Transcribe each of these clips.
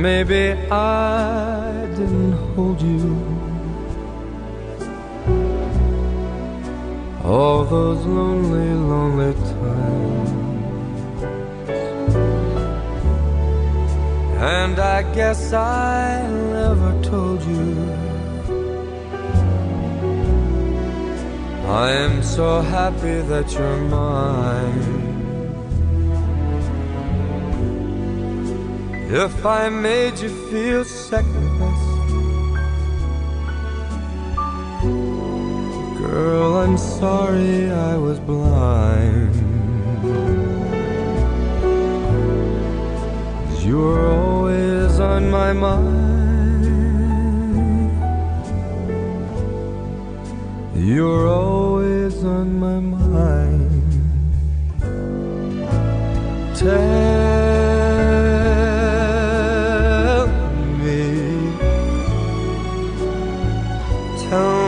Maybe I didn't hold you all those lonely, lonely times. And I guess I never told you. I am so happy that you're mine. If I made you feel second best, girl, I'm sorry I was blind. You're always on my mind. You're always on my mind. Tell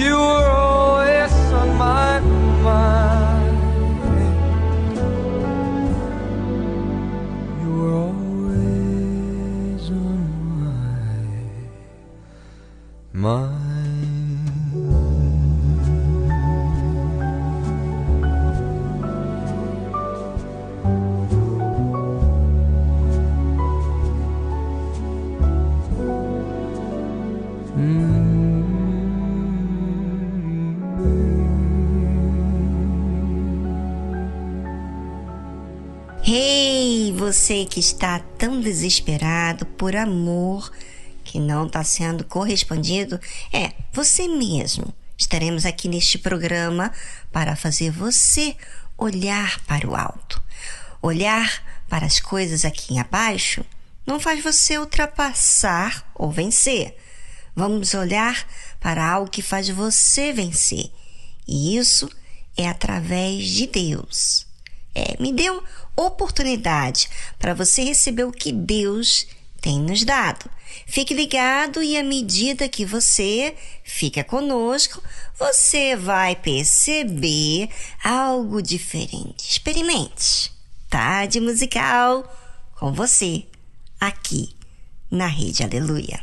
You were always on my mind. You were always on my Ei, você que está tão desesperado por amor que não está sendo correspondido, é você mesmo. Estaremos aqui neste programa para fazer você olhar para o alto. Olhar para as coisas aqui abaixo não faz você ultrapassar ou vencer. Vamos olhar para algo que faz você vencer. E isso é através de Deus. É, me deu oportunidade para você receber o que Deus tem nos dado. Fique ligado e à medida que você fica conosco, você vai perceber algo diferente. Experimente. Tarde musical com você aqui na Rede Aleluia.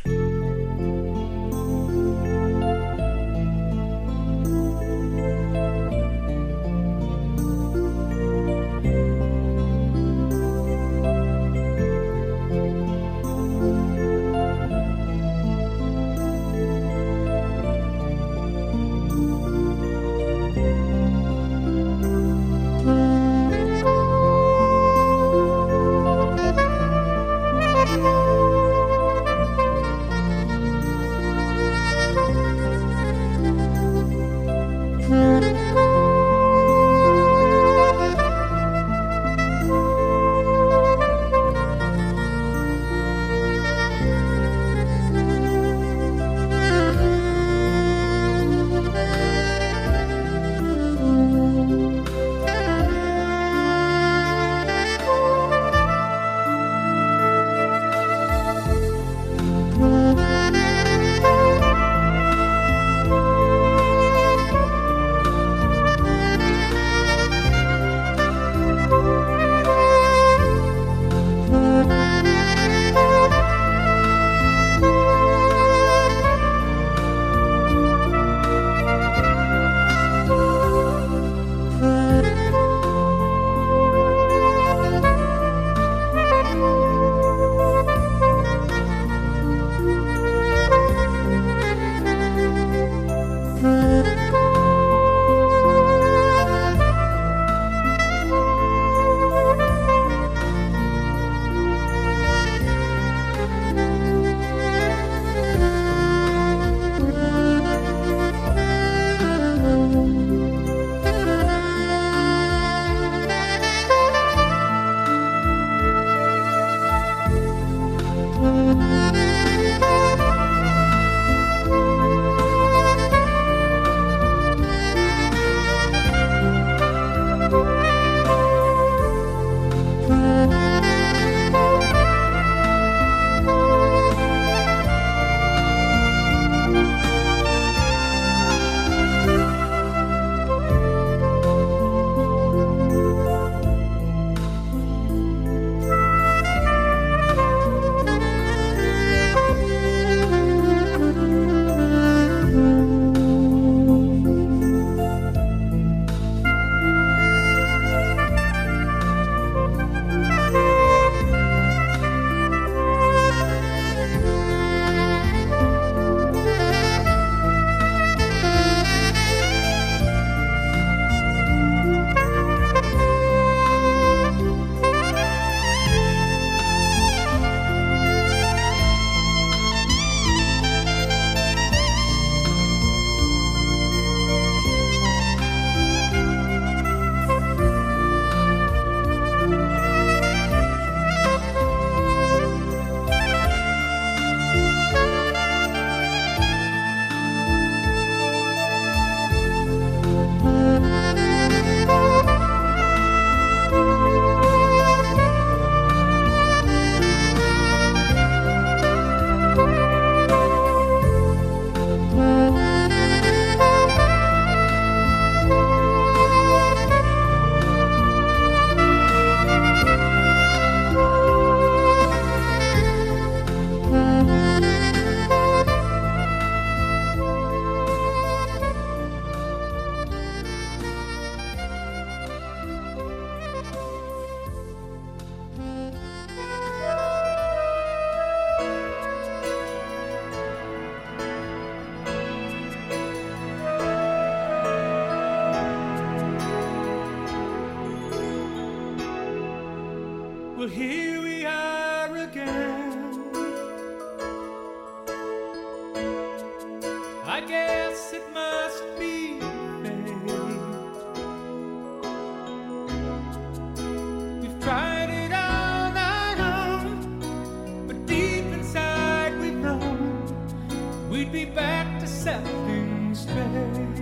to set things straight.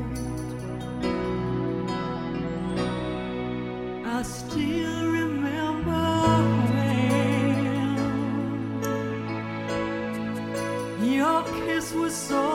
I still remember when your kiss was so.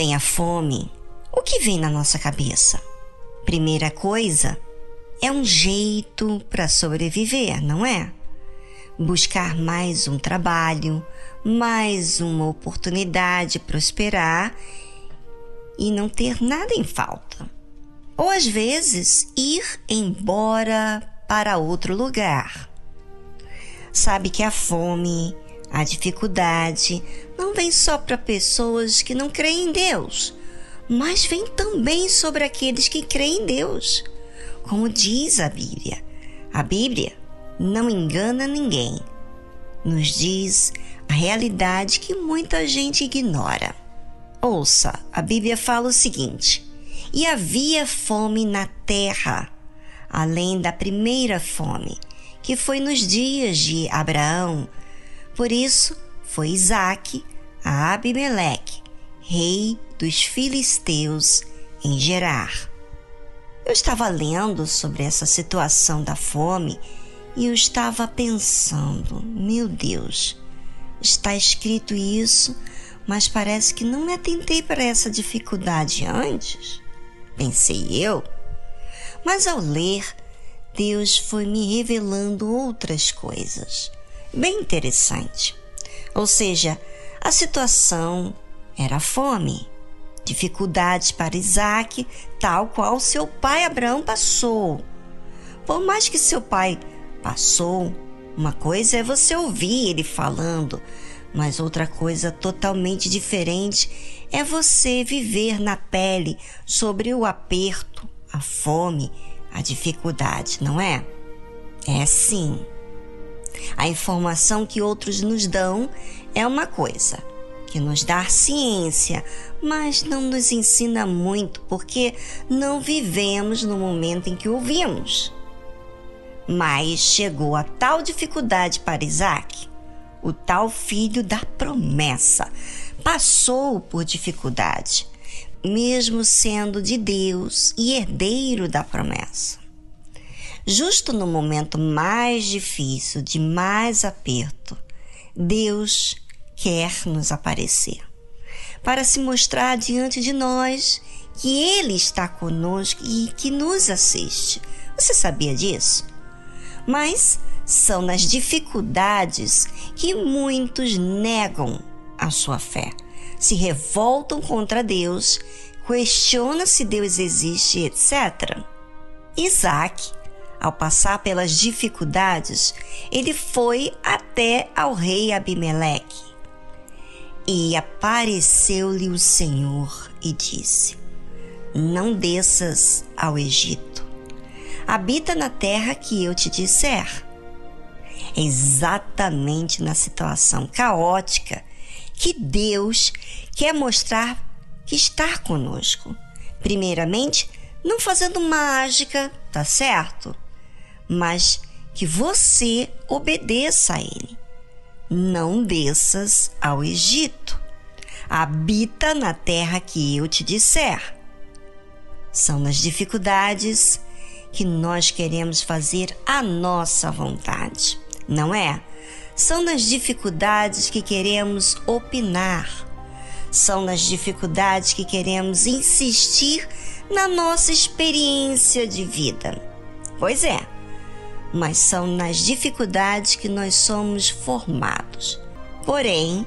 Vem a fome, o que vem na nossa cabeça? Primeira coisa, é um jeito para sobreviver, não é? Buscar mais um trabalho, mais uma oportunidade de prosperar e não ter nada em falta. Ou às vezes ir embora para outro lugar. Sabe que a fome a dificuldade não vem só para pessoas que não creem em Deus, mas vem também sobre aqueles que creem em Deus. Como diz a Bíblia, a Bíblia não engana ninguém. Nos diz a realidade que muita gente ignora. Ouça, a Bíblia fala o seguinte: E havia fome na terra, além da primeira fome, que foi nos dias de Abraão, por isso foi Isaque a Abimeleque, rei dos filisteus em Gerar. Eu estava lendo sobre essa situação da fome e eu estava pensando, meu Deus, está escrito isso, mas parece que não me atentei para essa dificuldade antes, pensei eu. Mas ao ler, Deus foi me revelando outras coisas, bem interessante. Ou seja, a situação era fome, dificuldades para Isaac, tal qual seu pai Abraão passou. Por mais que seu pai passou, uma coisa é você ouvir ele falando, mas outra coisa totalmente diferente é você viver na pele sobre o aperto, a fome, a dificuldade, não é? É sim. A informação que outros nos dão é uma coisa, que nos dá ciência, mas não nos ensina muito porque não vivemos no momento em que ouvimos. Mas chegou a tal dificuldade para Isaac o tal filho da promessa, passou por dificuldade, mesmo sendo de Deus e herdeiro da promessa. Justo no momento mais difícil, de mais aperto, Deus quer nos aparecer para se mostrar diante de nós que Ele está conosco e que nos assiste. Você sabia disso? Mas são nas dificuldades que muitos negam a sua fé, se revoltam contra Deus, questionam se Deus existe, etc. Isaac, ao passar pelas dificuldades, ele foi até ao rei Abimeleque. E apareceu-lhe o Senhor e disse: Não desças ao Egito. Habita na terra que eu te disser exatamente na situação caótica que Deus quer mostrar que está conosco. Primeiramente, não fazendo mágica, tá certo? Mas que você obedeça a Ele. Não desças ao Egito. Habita na terra que eu te disser. São nas dificuldades que nós queremos fazer a nossa vontade não é? São nas dificuldades que queremos opinar, são nas dificuldades que queremos insistir na nossa experiência de vida. Pois é, mas são nas dificuldades que nós somos formados. Porém,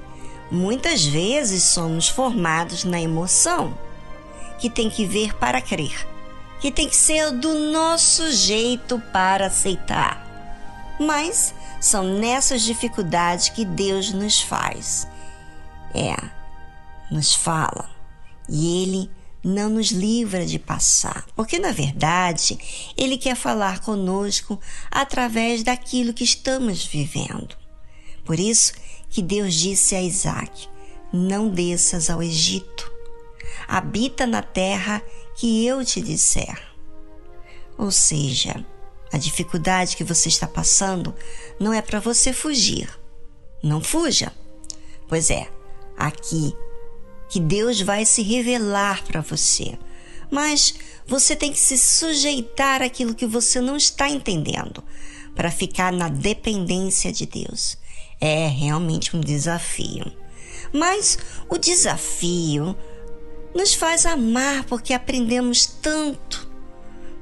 muitas vezes somos formados na emoção, que tem que ver para crer, que tem que ser do nosso jeito para aceitar. Mas são nessas dificuldades que Deus nos faz. É, nos fala. E Ele não nos livra de passar, porque na verdade Ele quer falar conosco através daquilo que estamos vivendo. Por isso que Deus disse a Isaac: Não desças ao Egito, habita na terra que eu te disser. Ou seja, a dificuldade que você está passando não é para você fugir. Não fuja. Pois é, aqui que Deus vai se revelar para você. Mas você tem que se sujeitar àquilo que você não está entendendo para ficar na dependência de Deus. É realmente um desafio. Mas o desafio nos faz amar porque aprendemos tanto.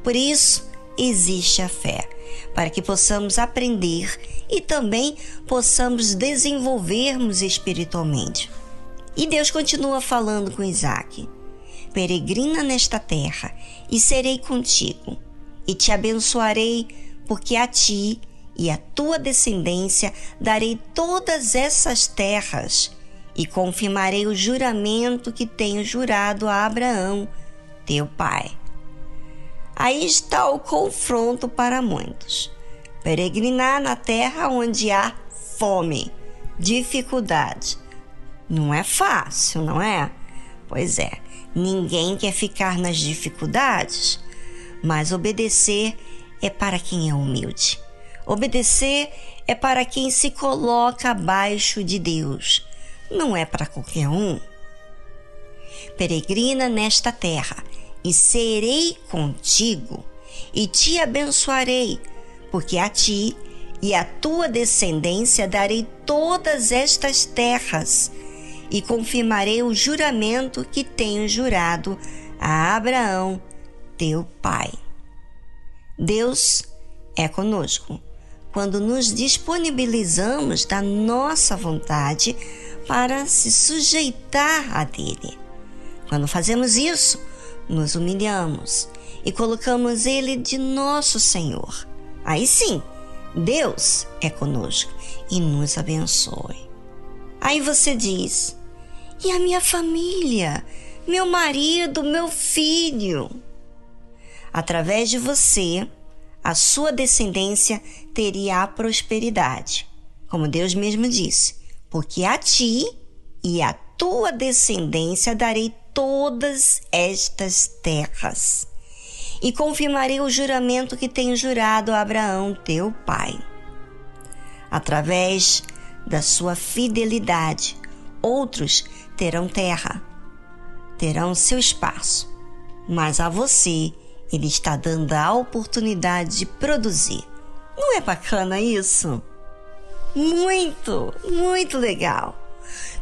Por isso, existe a fé, para que possamos aprender e também possamos desenvolvermos espiritualmente. E Deus continua falando com Isaac: Peregrina nesta terra e serei contigo, e te abençoarei, porque a ti e a tua descendência darei todas essas terras, e confirmarei o juramento que tenho jurado a Abraão, teu pai. Aí está o confronto para muitos. Peregrinar na terra onde há fome, dificuldade. Não é fácil, não é? Pois é, ninguém quer ficar nas dificuldades, mas obedecer é para quem é humilde. Obedecer é para quem se coloca abaixo de Deus, não é para qualquer um. Peregrina nesta terra e serei contigo, e te abençoarei, porque a ti e à tua descendência darei todas estas terras, e confirmarei o juramento que tenho jurado a Abraão, teu pai. Deus é conosco quando nos disponibilizamos da nossa vontade para se sujeitar a dele. Quando fazemos isso, nos humilhamos e colocamos ele de nosso Senhor. Aí sim, Deus é conosco e nos abençoe. Aí você diz: e a minha família? Meu marido, meu filho? Através de você, a sua descendência teria a prosperidade. Como Deus mesmo disse: porque a ti e a tua descendência darei todas estas terras. E confirmarei o juramento que tenho jurado a Abraão, teu pai. Através da sua fidelidade, outros terão terra, terão seu espaço, mas a você ele está dando a oportunidade de produzir. Não é bacana isso? Muito, muito legal.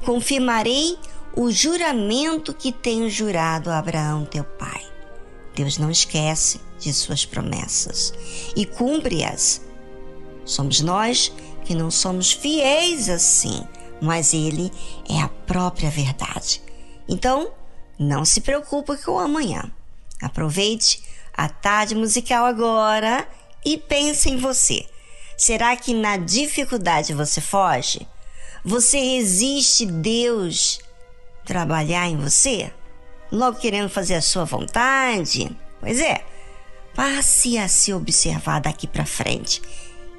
Confirmarei o juramento que tenho jurado a Abraão, teu pai. Deus não esquece de suas promessas e cumpre-as. Somos nós que não somos fiéis assim, mas Ele é a própria verdade. Então, não se preocupe com o amanhã. Aproveite a tarde musical agora e pense em você. Será que na dificuldade você foge? Você resiste Deus trabalhar em você? Logo querendo fazer a sua vontade? Pois é, passe a se observar daqui para frente.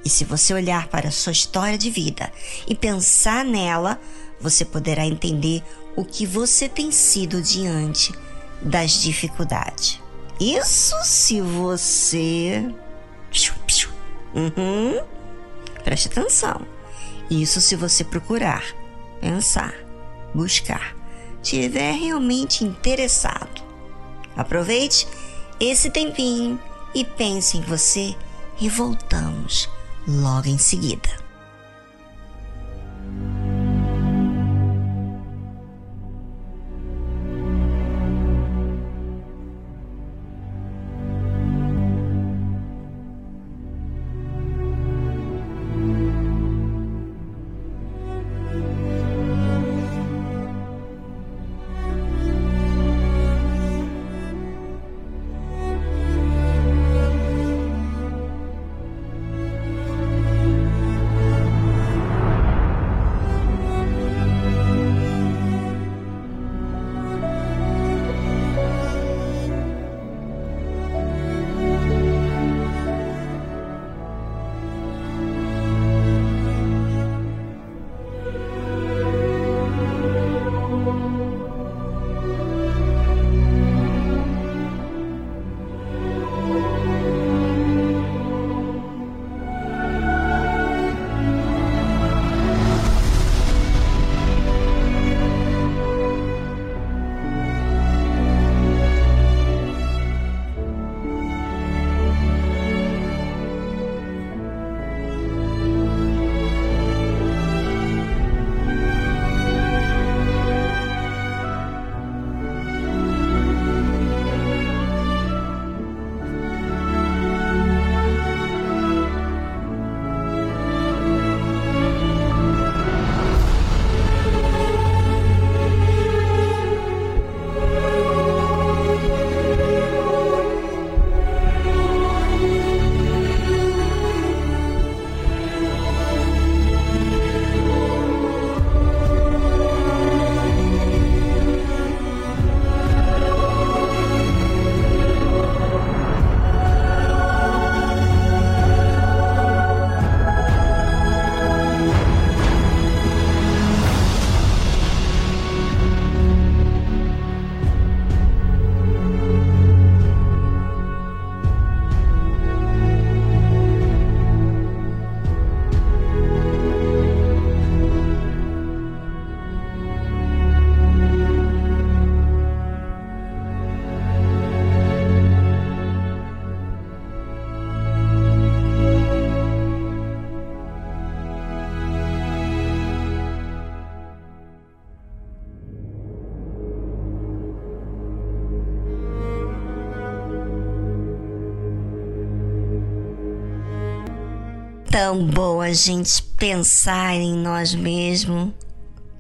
E se você olhar para a sua história de vida e pensar nela, você poderá entender o que você tem sido diante das dificuldades. Isso se você. Uhum. Preste atenção. Isso se você procurar, pensar, buscar, tiver realmente interessado. Aproveite esse tempinho e pense em você e voltamos logo em seguida. Tão bom a gente pensar em nós mesmos,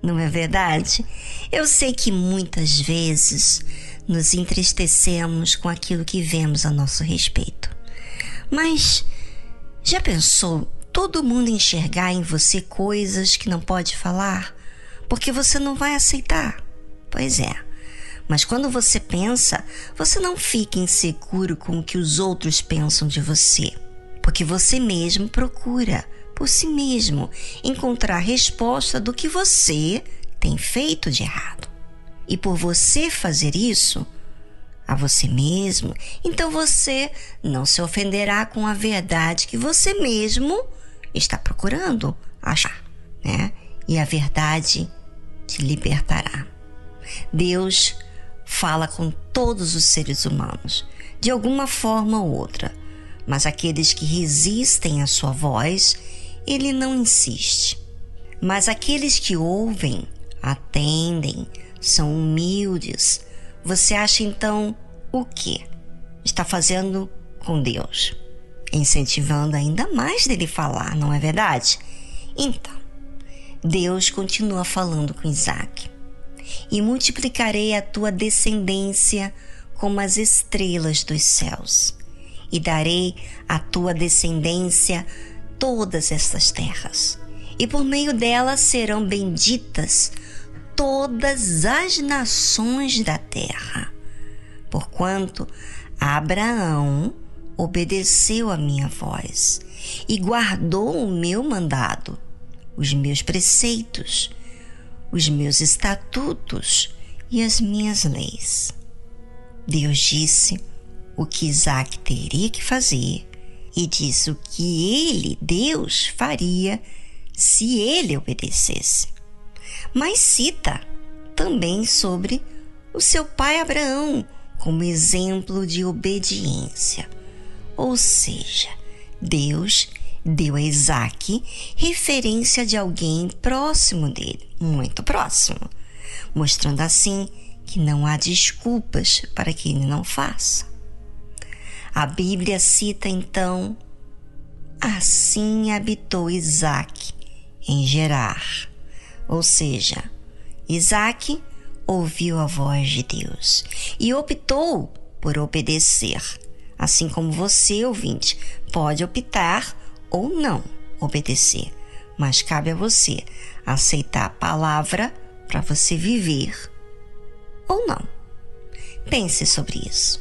não é verdade? Eu sei que muitas vezes nos entristecemos com aquilo que vemos a nosso respeito. Mas já pensou todo mundo enxergar em você coisas que não pode falar? Porque você não vai aceitar. Pois é. Mas quando você pensa, você não fica inseguro com o que os outros pensam de você. Porque você mesmo procura, por si mesmo, encontrar a resposta do que você tem feito de errado. E por você fazer isso a você mesmo, então você não se ofenderá com a verdade que você mesmo está procurando achar, né? E a verdade te libertará. Deus fala com todos os seres humanos, de alguma forma ou outra, mas aqueles que resistem à sua voz, ele não insiste. Mas aqueles que ouvem, atendem, são humildes. Você acha então o que está fazendo com Deus? Incentivando ainda mais dele falar, não é verdade? Então, Deus continua falando com Isaac. E multiplicarei a tua descendência como as estrelas dos céus, e darei à tua descendência todas estas terras, e por meio delas serão benditas todas as nações da terra, porquanto Abraão obedeceu a minha voz e guardou o meu mandado, os meus preceitos, os meus estatutos e as minhas leis. Deus disse o que Isaac teria que fazer e disse o que ele, Deus, faria se ele obedecesse mas cita também sobre o seu pai Abraão como exemplo de obediência. Ou seja, Deus deu a Isaac referência de alguém próximo dele, muito próximo, mostrando assim que não há desculpas para que ele não faça. A Bíblia cita então: Assim habitou Isaac em Gerar ou seja, Isaac ouviu a voz de Deus e optou por obedecer, assim como você, ouvinte, pode optar ou não obedecer, mas cabe a você aceitar a palavra para você viver ou não. Pense sobre isso.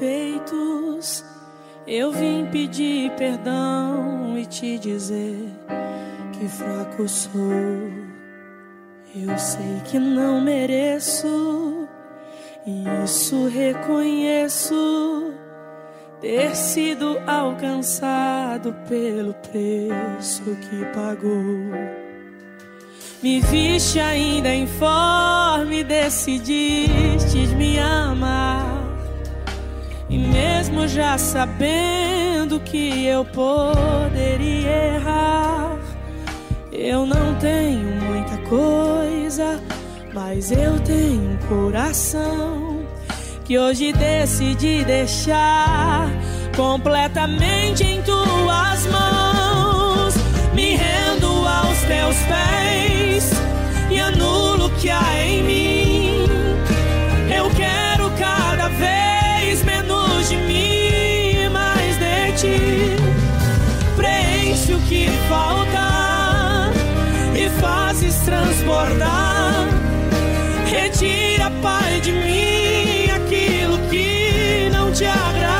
Defeitos, eu vim pedir perdão e te dizer que fraco sou. Eu sei que não mereço, e isso reconheço. Ter sido alcançado pelo preço que pagou. Me viste ainda informe, decidiste me amar. E mesmo já sabendo que eu poderia errar, eu não tenho muita coisa, mas eu tenho um coração que hoje decidi deixar completamente em tuas mãos. Me rendo aos teus pés e anulo o que há em mim. Que falta e fazes transbordar. Retira, Pai, de mim aquilo que não te agrada.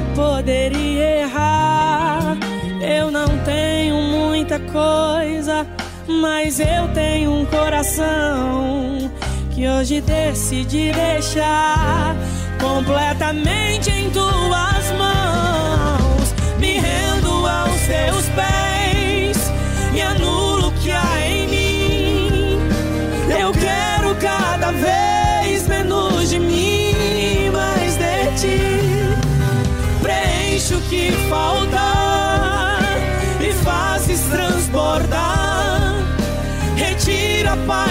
poderia errar, eu não tenho muita coisa, mas eu tenho um coração que hoje decidi deixar completamente em tuas mãos. Me rendo aos teus pés e anulo o que há em mim. Eu quero cada vez menos de mim, que falta e fazes transbordar. Retira, Pai,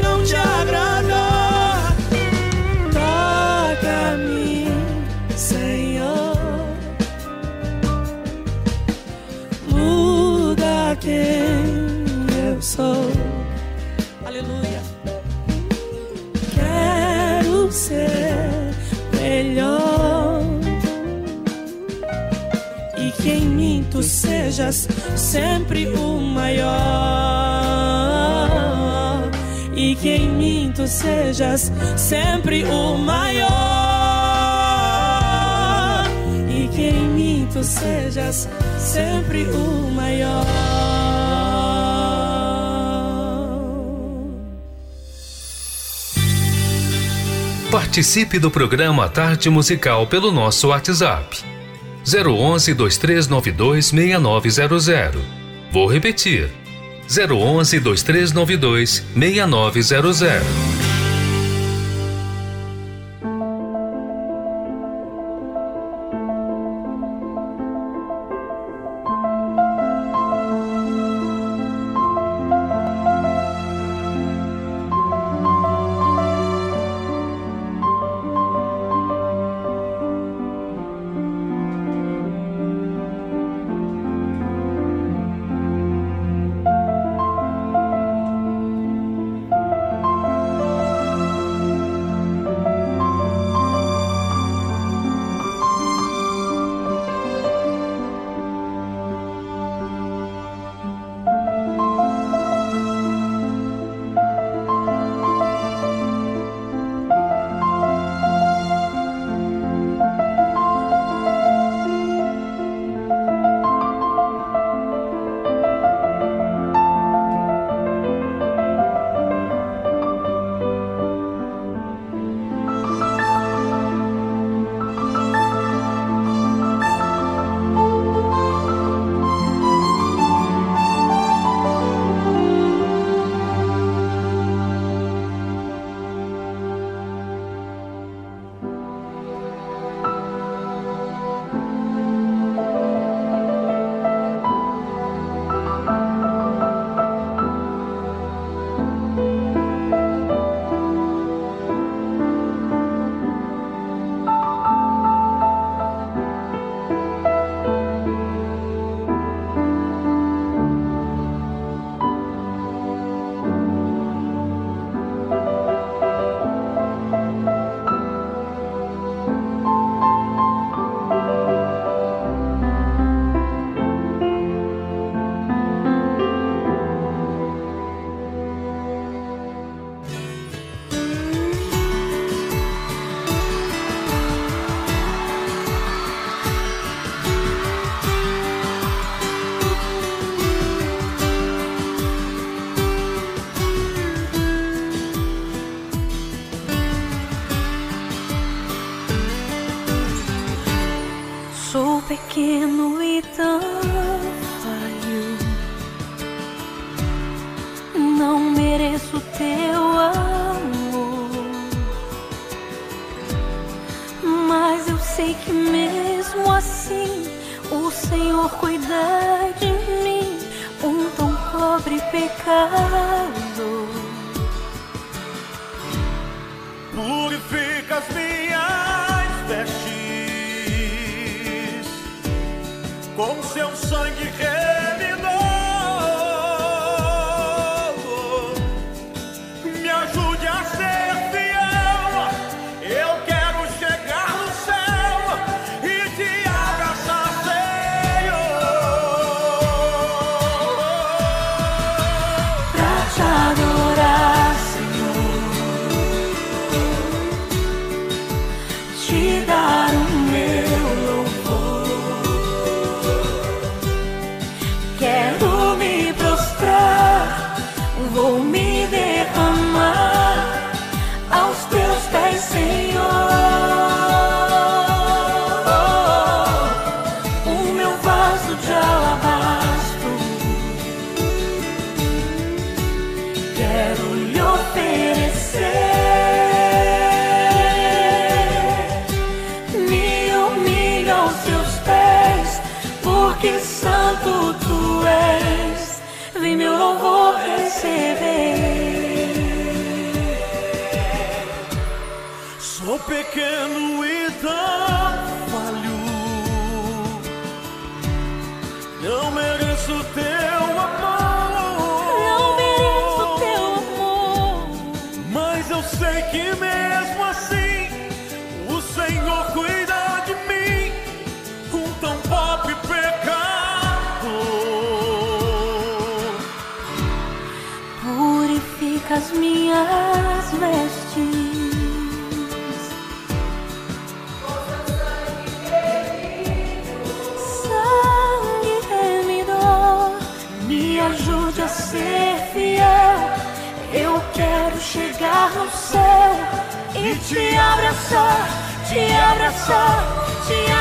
quem eu sou. Aleluia. Quero ser melhor e que em mim tu sejas sempre o maior e que em mim tu sejas sempre o maior tu sejas sempre o maior. Participe do programa Tarde Musical pelo nosso WhatsApp. 011 2392 6900. Vou repetir. 011 2392 6900.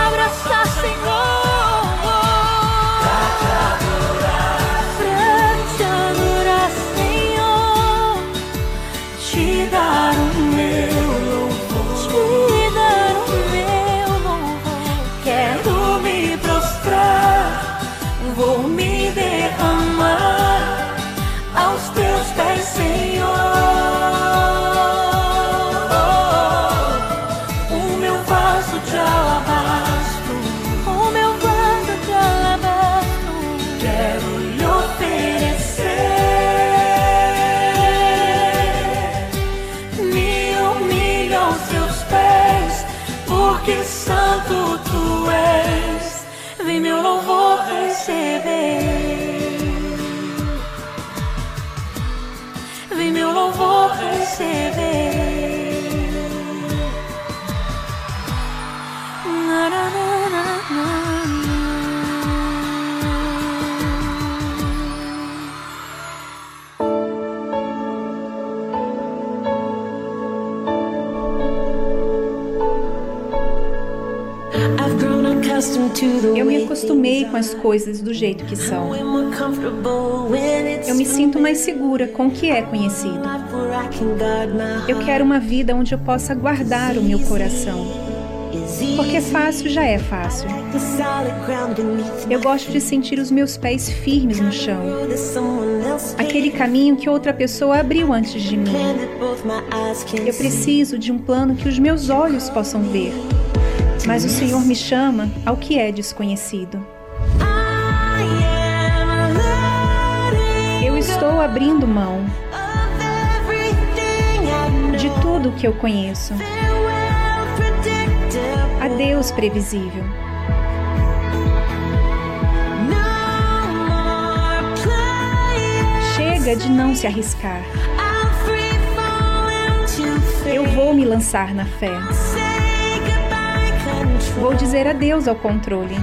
Abraçar, te com as coisas do jeito que são. Eu me sinto mais segura com o que é conhecido. Eu quero uma vida onde eu possa guardar o meu coração. Porque fácil já é fácil. Eu gosto de sentir os meus pés firmes no chão. Aquele caminho que outra pessoa abriu antes de mim. Eu preciso de um plano que os meus olhos possam ver. Mas o Senhor me chama ao que é desconhecido. Abrindo mão de tudo que eu conheço. Adeus, previsível. Chega de não se arriscar. Eu vou me lançar na fé. Vou dizer adeus ao controle.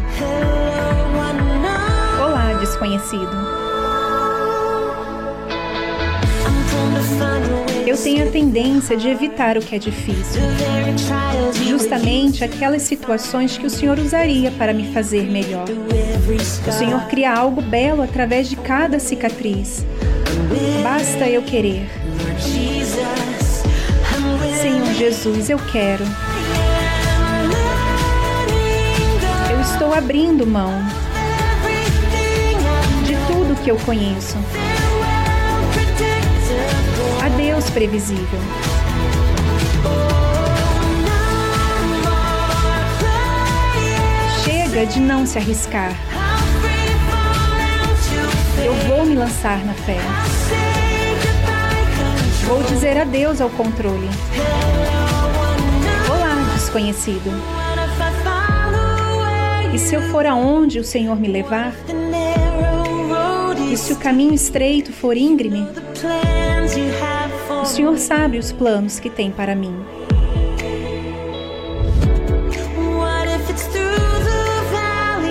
Olá, desconhecido. Eu tenho a tendência de evitar o que é difícil. Justamente aquelas situações que o Senhor usaria para me fazer melhor. O Senhor cria algo belo através de cada cicatriz. Basta eu querer. Senhor Jesus, eu quero. Eu estou abrindo mão de tudo que eu conheço. Previsível. Chega de não se arriscar. Eu vou me lançar na fé. Vou dizer adeus ao controle. Olá, desconhecido. E se eu for aonde o Senhor me levar? E se o caminho estreito for íngreme? O Senhor sabe os planos que tem para mim.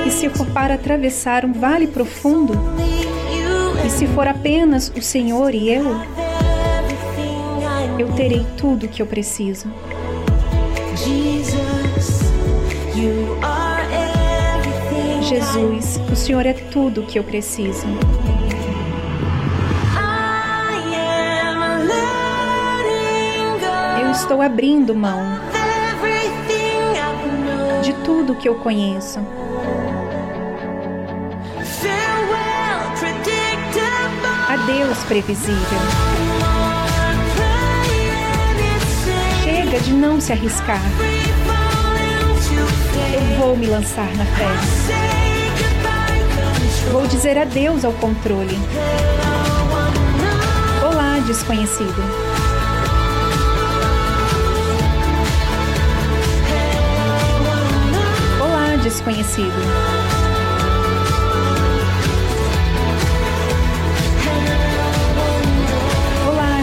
E se for para atravessar um vale profundo? E se for apenas o Senhor e eu? Eu terei tudo o que eu preciso. Jesus, o Senhor é tudo o que eu preciso. estou abrindo mão de tudo que eu conheço. Adeus previsível. Chega de não se arriscar. Eu vou me lançar na fé. Vou dizer adeus ao controle. Olá, desconhecido. Desconhecido.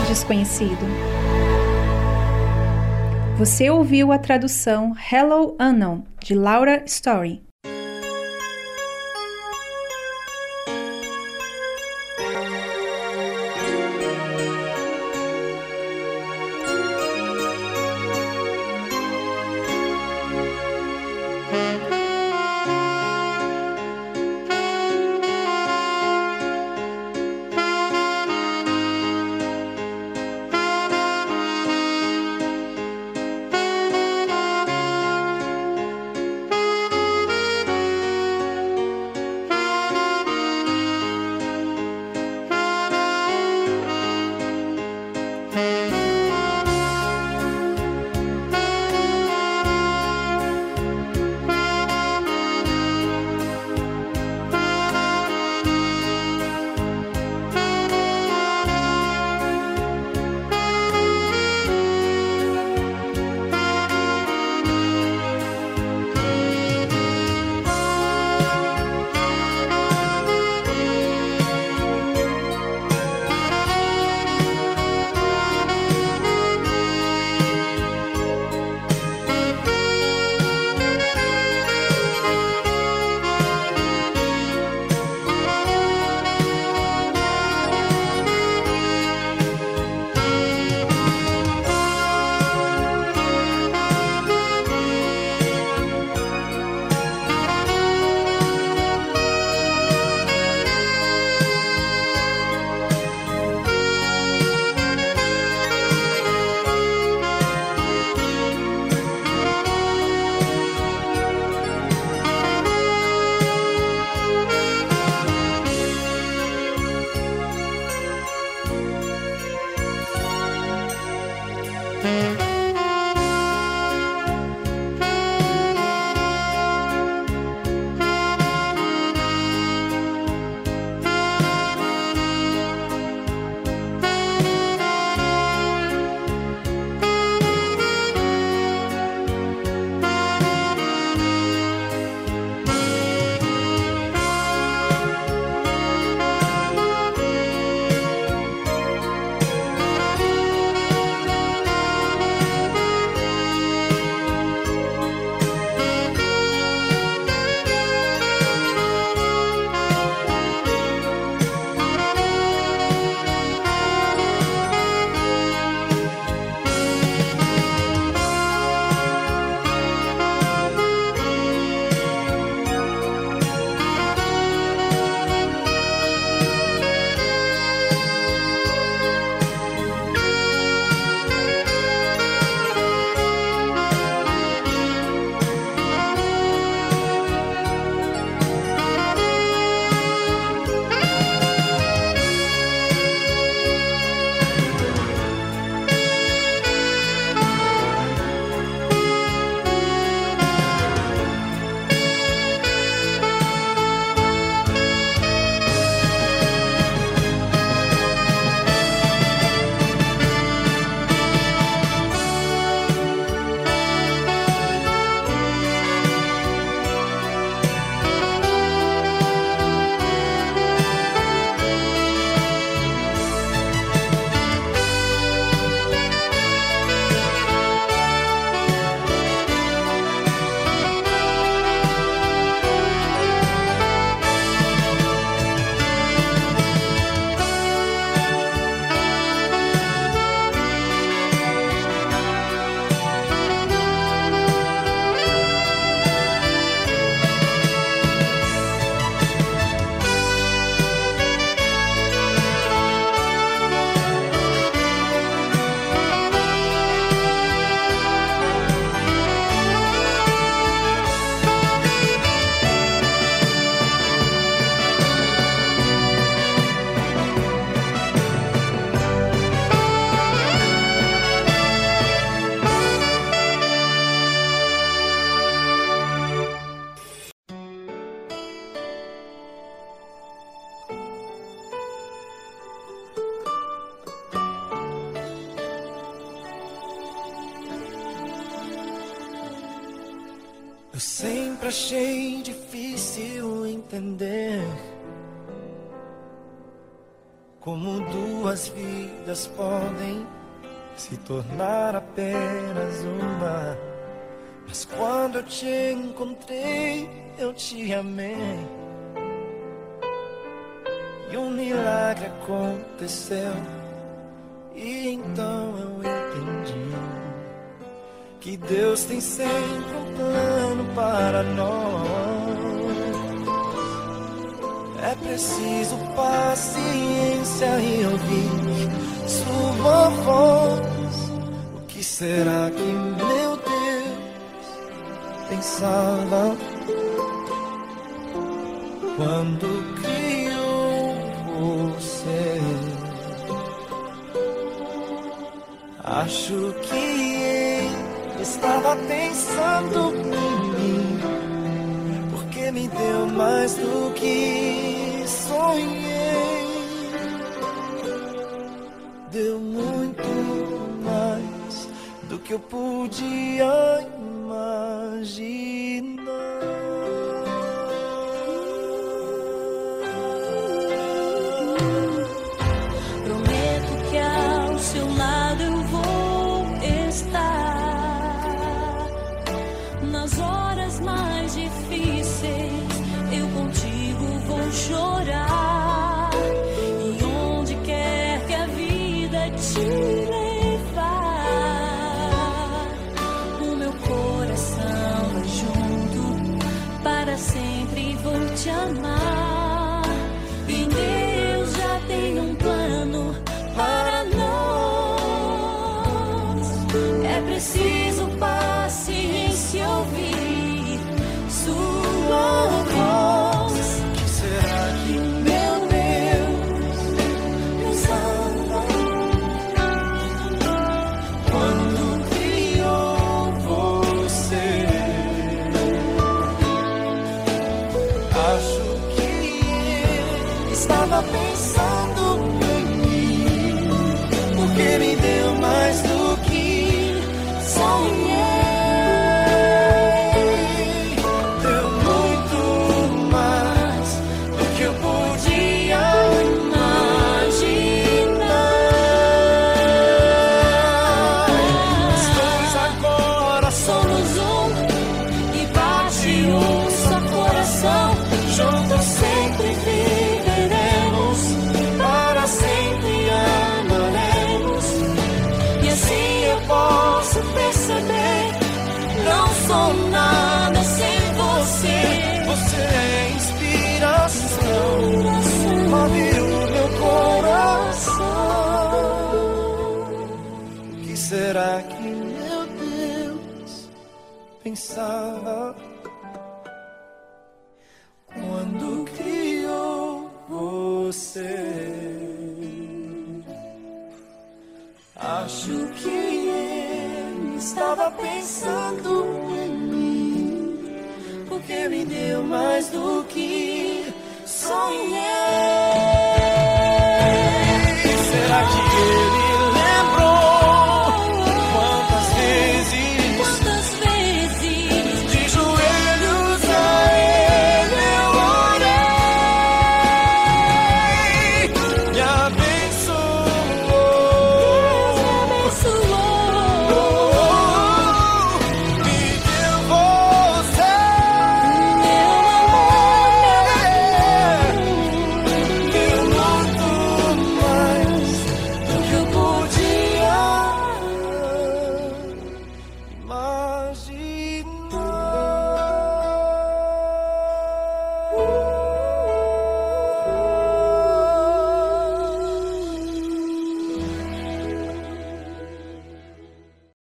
desconhecido. Você ouviu a tradução Hello Unknown de Laura Story. tornar apenas uma. Mas quando eu te encontrei, eu te amei. E um milagre aconteceu. E então eu entendi que Deus tem sempre um plano para nós. É preciso paciência e ouvir sua voz que será que meu Deus pensava quando criou você? Acho que ele estava pensando em mim, porque me deu mais do que sonhei. que eu podia.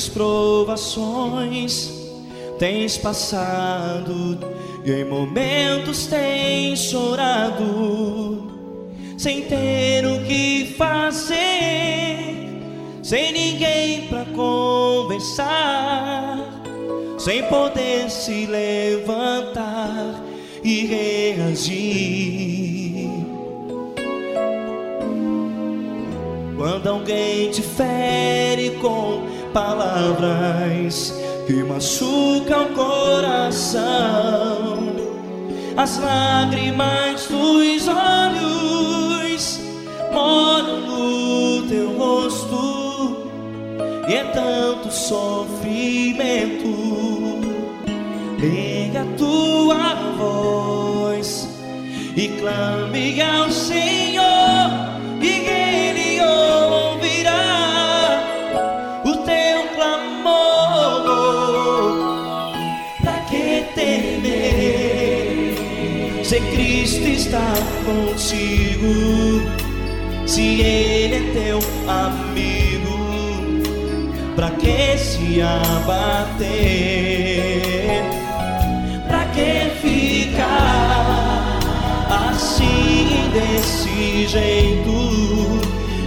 grandes provações tens passado e em momentos tens chorado sem ter o que fazer, sem ninguém para conversar, sem poder se levantar e reagir. palavras que machucam o coração, as lágrimas. Ele é teu amigo, pra que se abater? Pra que ficar assim desse jeito?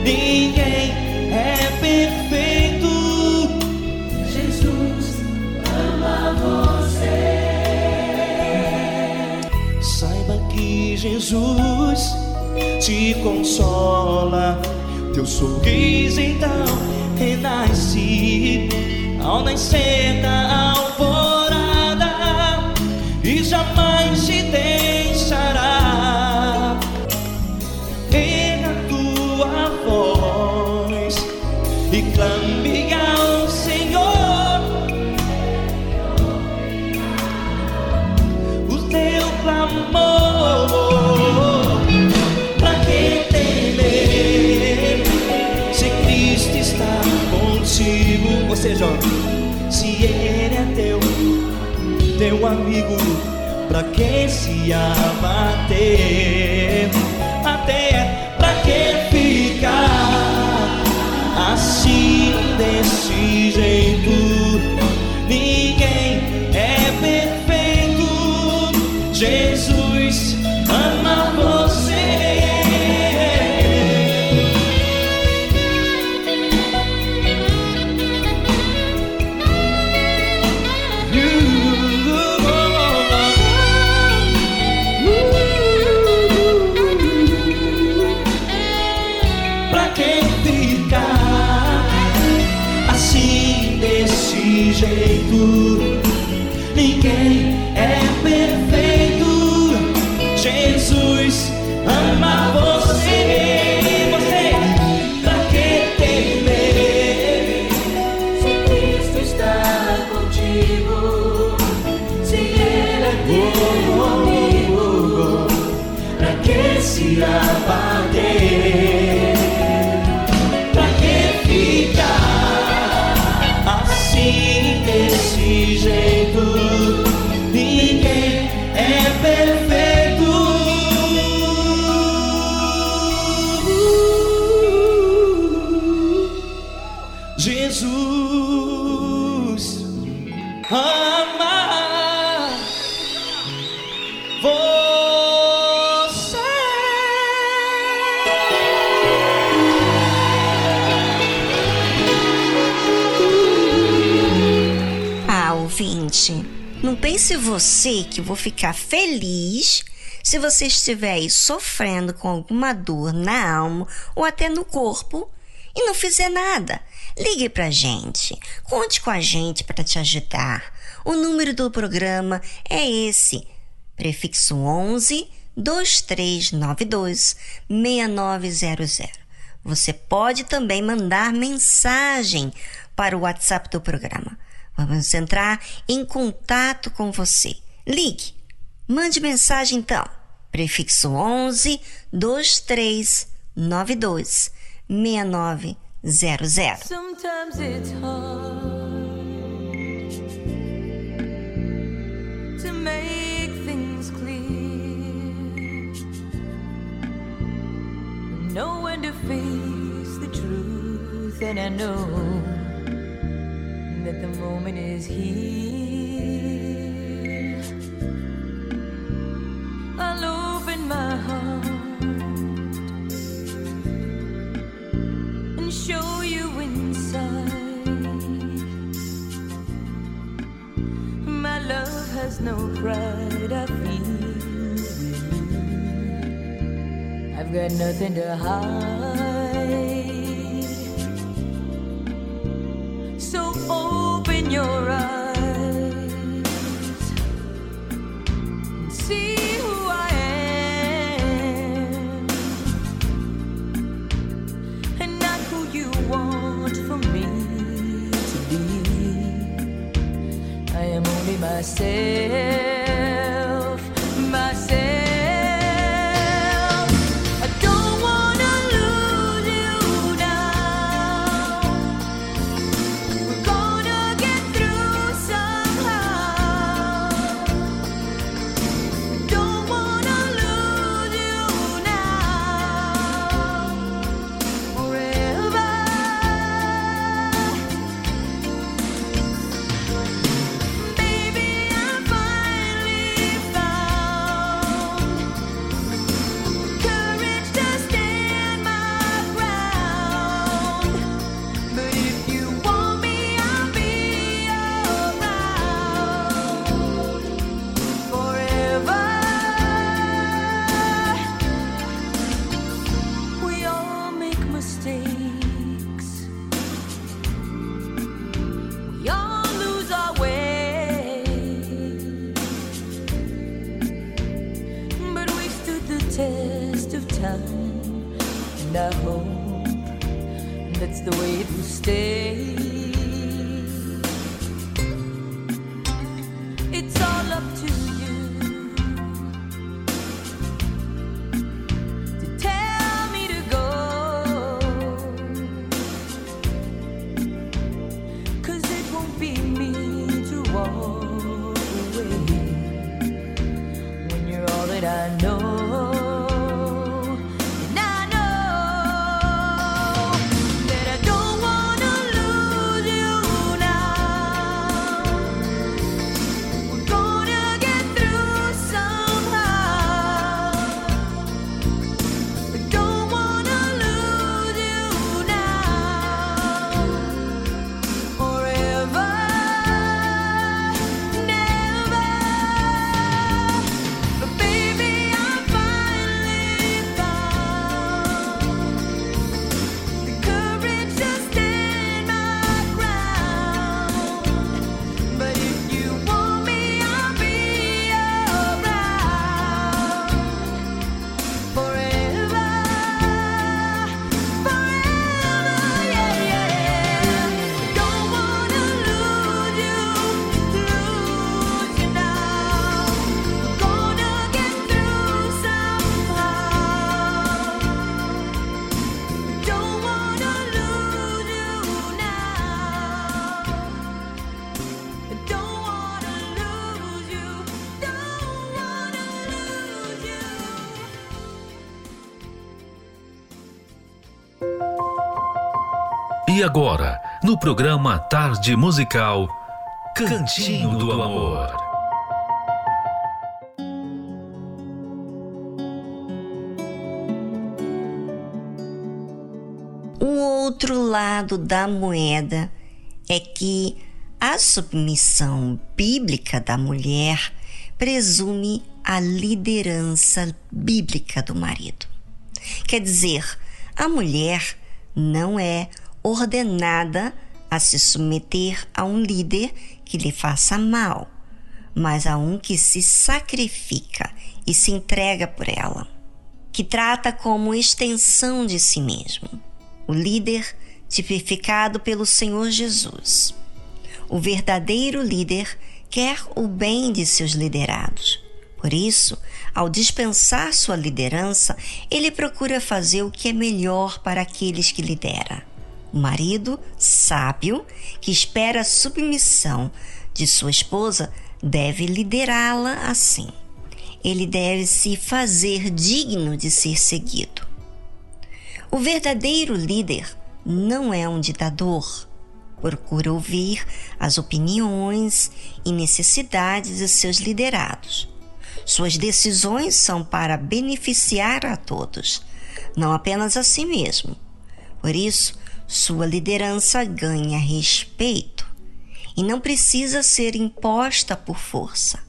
Ninguém é perfeito. Jesus ama você. Saiba que Jesus te consola. Teu sorriso então renasce ao nascer da alvorada teu amigo, pra que se abater? Até pra que ficar assim desse jeito? Pense você que vou ficar feliz se você estiver aí sofrendo com alguma dor na alma ou até no corpo e não fizer nada. Ligue pra gente, conte com a gente para te ajudar. O número do programa é esse, prefixo 11 2392 6900. Você pode também mandar mensagem para o WhatsApp do programa. Vamos entrar em contato com você. Ligue. Mande mensagem então. Prefixo 11 2392 6900. Sometimes it's hard to make things clear. Know when to face the truth, and I know that the moment is here. I'll open my heart and show you inside. My love has no pride, I feel. I've got nothing to hide. Myself, E agora, no programa Tarde Musical Cantinho do Amor. O outro lado da moeda é que a submissão bíblica da mulher presume a liderança bíblica do marido. Quer dizer, a mulher não é ordenada a se submeter a um líder que lhe faça mal, mas a um que se sacrifica e se entrega por ela, que trata como extensão de si mesmo. O líder tipificado pelo Senhor Jesus. O verdadeiro líder quer o bem de seus liderados. Por isso, ao dispensar sua liderança, ele procura fazer o que é melhor para aqueles que lidera. O marido sábio, que espera a submissão de sua esposa, deve liderá-la assim. Ele deve se fazer digno de ser seguido. O verdadeiro líder não é um ditador. Procura ouvir as opiniões e necessidades de seus liderados. Suas decisões são para beneficiar a todos, não apenas a si mesmo. Por isso, sua liderança ganha respeito e não precisa ser imposta por força.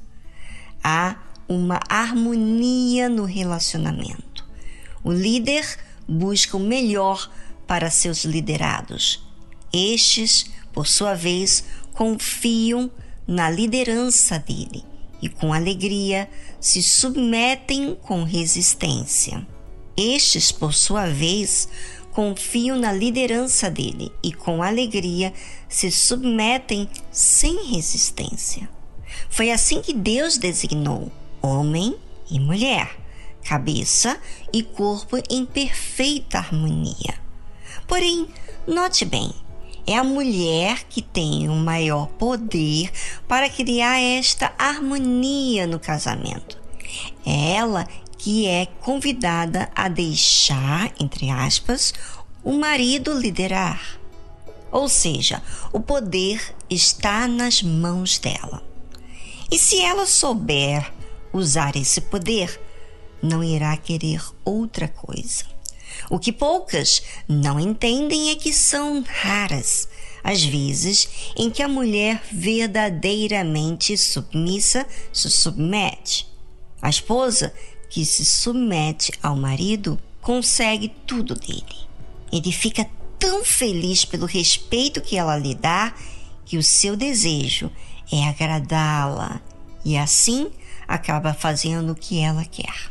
Há uma harmonia no relacionamento. O líder busca o melhor para seus liderados. Estes, por sua vez, confiam na liderança dele e, com alegria, se submetem com resistência. Estes, por sua vez, confiam na liderança dele e, com alegria, se submetem sem resistência. Foi assim que Deus designou homem e mulher, cabeça e corpo em perfeita harmonia. Porém, note bem, é a mulher que tem o maior poder para criar esta harmonia no casamento. É ela que é convidada a deixar, entre aspas, o marido liderar. Ou seja, o poder está nas mãos dela. E se ela souber usar esse poder, não irá querer outra coisa. O que poucas não entendem é que são raras as vezes em que a mulher verdadeiramente submissa se submete. A esposa que se submete ao marido consegue tudo dele. Ele fica tão feliz pelo respeito que ela lhe dá que o seu desejo é agradá-la e assim acaba fazendo o que ela quer.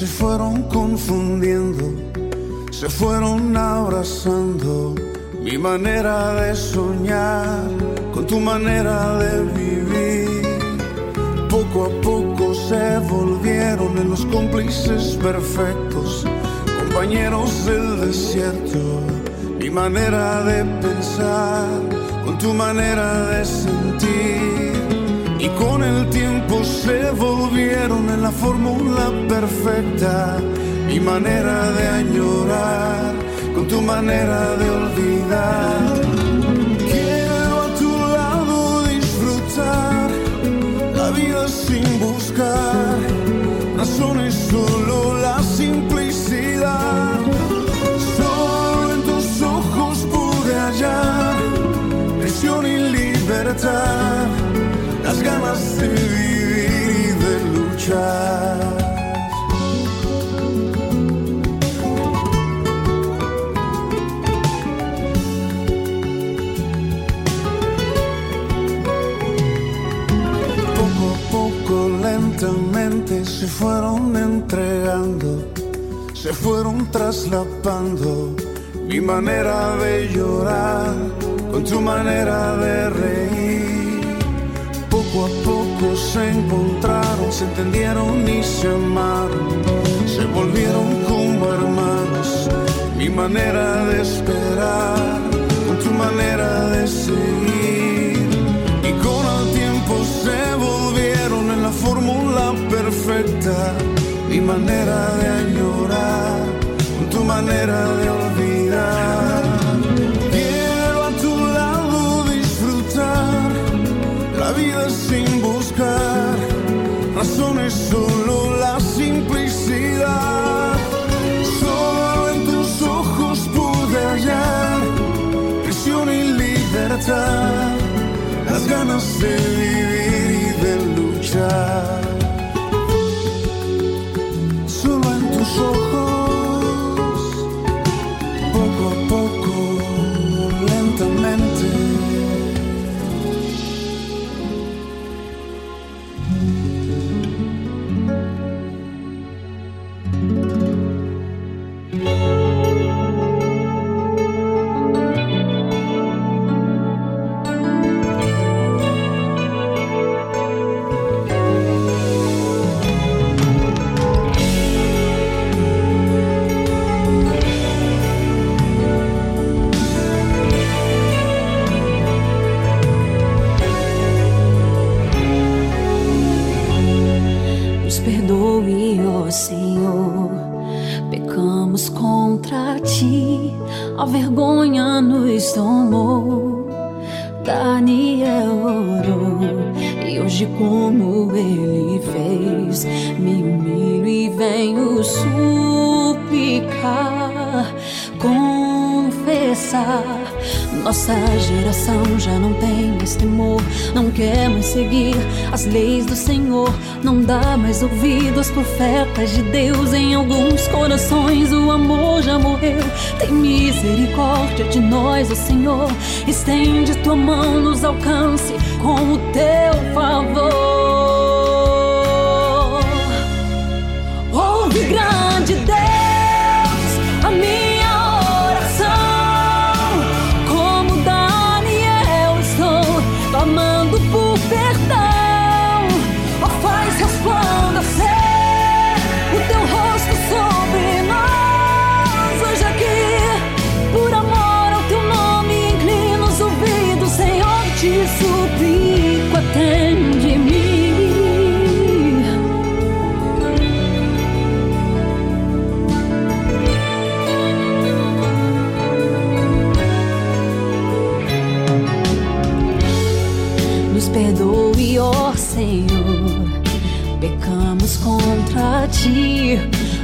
Se fueron confundiendo, se fueron abrazando mi manera de soñar con tu manera de vivir. Poco a poco se volvieron en los cómplices perfectos, compañeros del desierto, mi manera de pensar con tu manera de sentir. Con el tiempo se volvieron en la fórmula perfecta, mi manera de añorar con tu manera de olvidar. Quiero a tu lado disfrutar la vida sin buscar razones, solo la simplicidad. Solo en tus ojos pude hallar prisión y libertad, de vivir y de luchar. Se fueron entregando, se fueron traslapando mi manera de llorar con tu manera de reír. Poco a poco se encontraron, se entendieron y se amaron, se volvieron como hermanos. Mi manera de esperar con tu manera de seguir. Y con el tiempo se volvieron en la fórmula perfecta. Mi manera de añorar con tu manera de olvidar. Buscar razones, solo la simplicidad. Solo en tus ojos pude hallar prisión y libertad, las ganas de vivir y de luchar. As leis do Senhor, não dá mais ouvido profetas de Deus. Em alguns corações o amor já morreu. Tem misericórdia de nós, ó Senhor. Estende tua mão, nos alcance com o teu favor.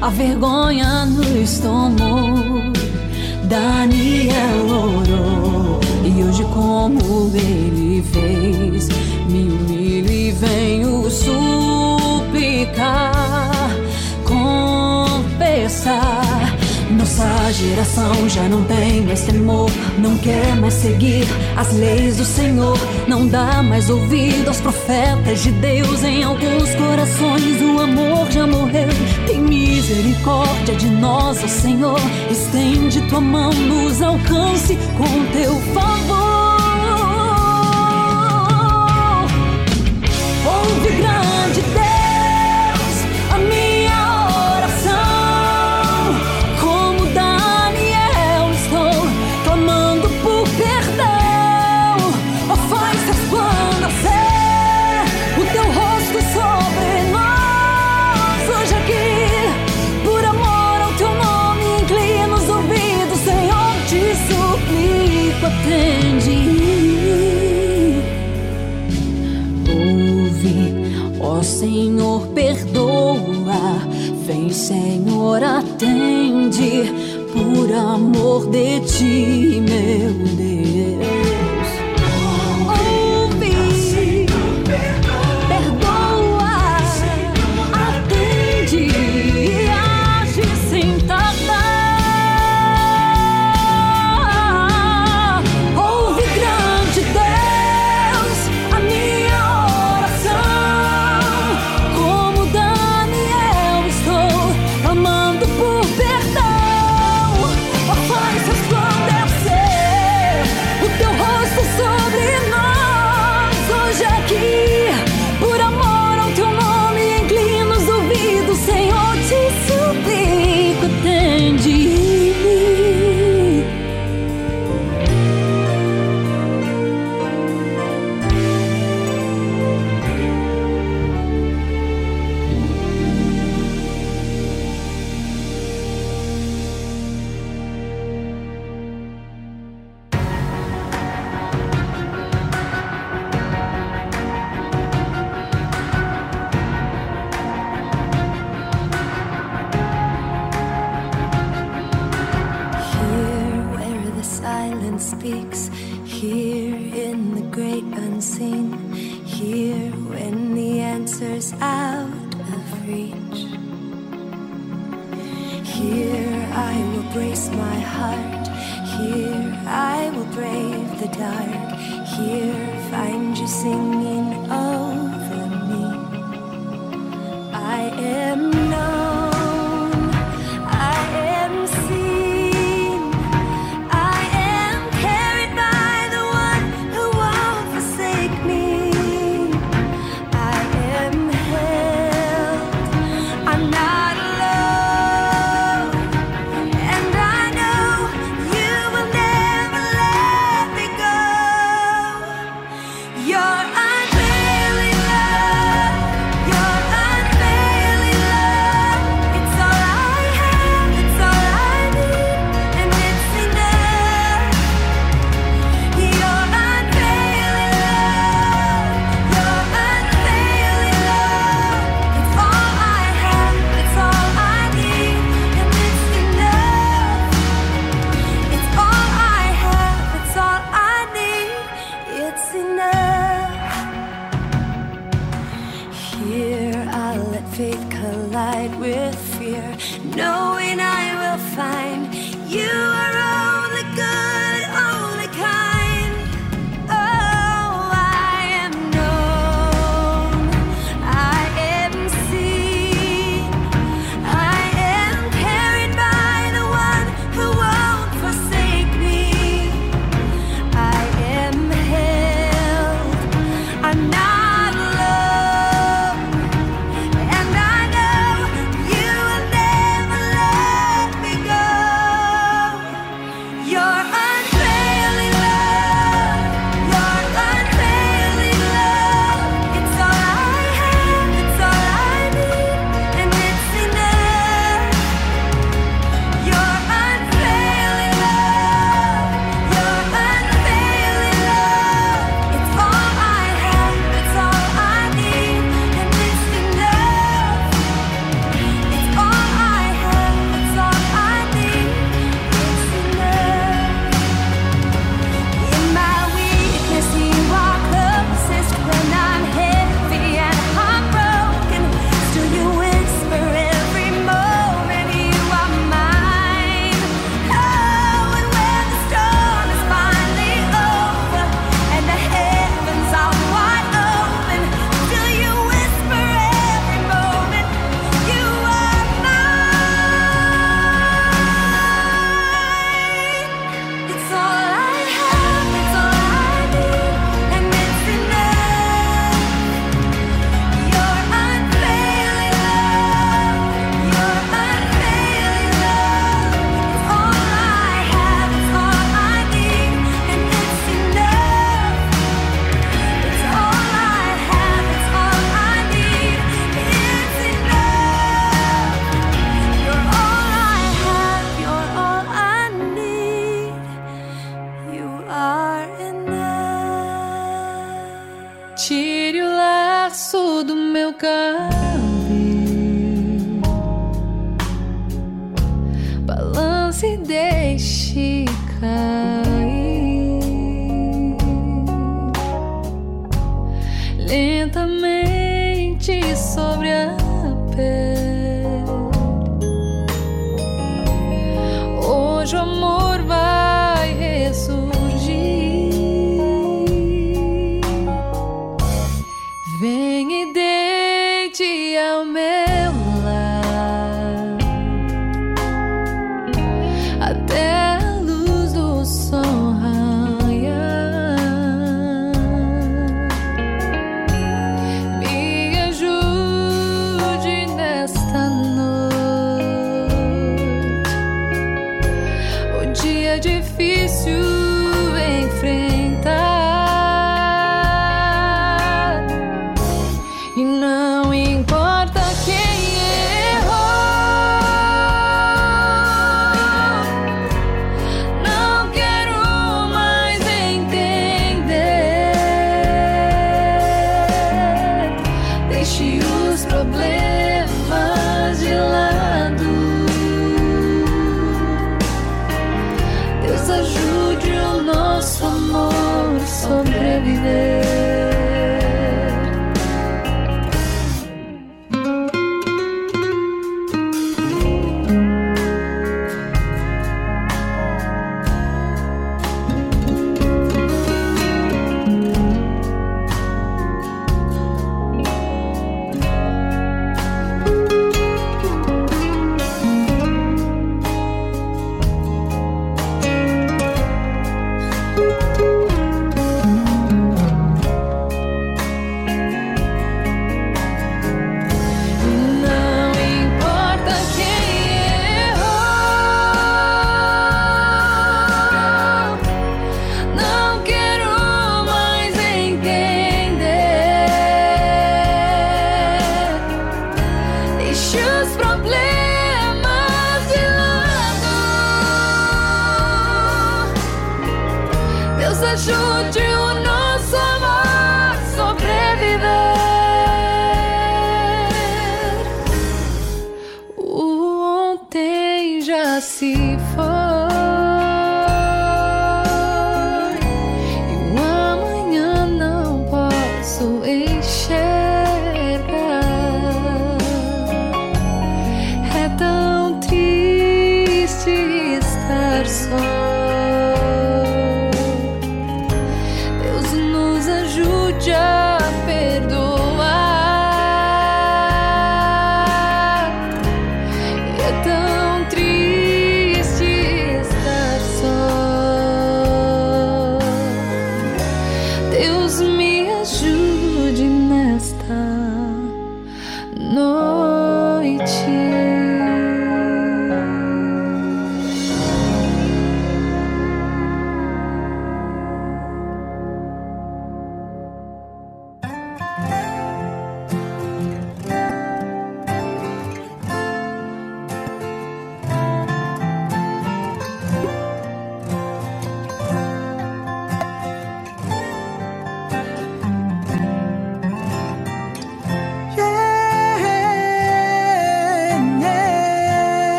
A vergonha nos tomou. Daniel orou, e hoje, como ele fez, me humilho e venho suplicar, confessar. Nossa geração já não tem mais temor, não quer mais seguir as leis do Senhor, não dá mais ouvido aos profetas de Deus. Em alguns corações o amor já morreu. Tem misericórdia de nós, ó Senhor. Estende tua mão, nos alcance com teu favor. Ouve grande Deus. por amor de ti.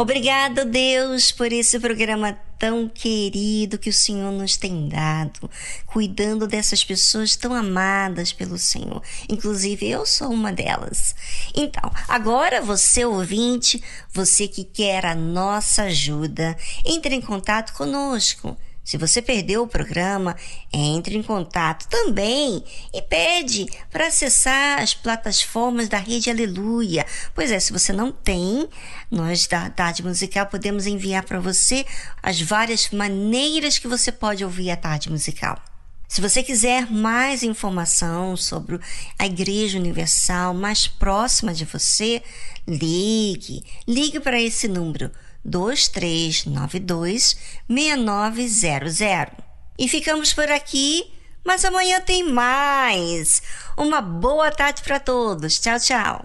Obrigado, Deus, por esse programa tão querido que o Senhor nos tem dado, cuidando dessas pessoas tão amadas pelo Senhor. Inclusive, eu sou uma delas. Então, agora você ouvinte, você que quer a nossa ajuda, entre em contato conosco. Se você perdeu o programa, entre em contato também e pede para acessar as plataformas da Rede Aleluia. Pois é, se você não tem, nós da Tarde Musical podemos enviar para você as várias maneiras que você pode ouvir a Tarde Musical. Se você quiser mais informação sobre a Igreja Universal mais próxima de você, ligue. Ligue para esse número 2392 6900. E ficamos por aqui, mas amanhã tem mais. Uma boa tarde para todos. Tchau, tchau.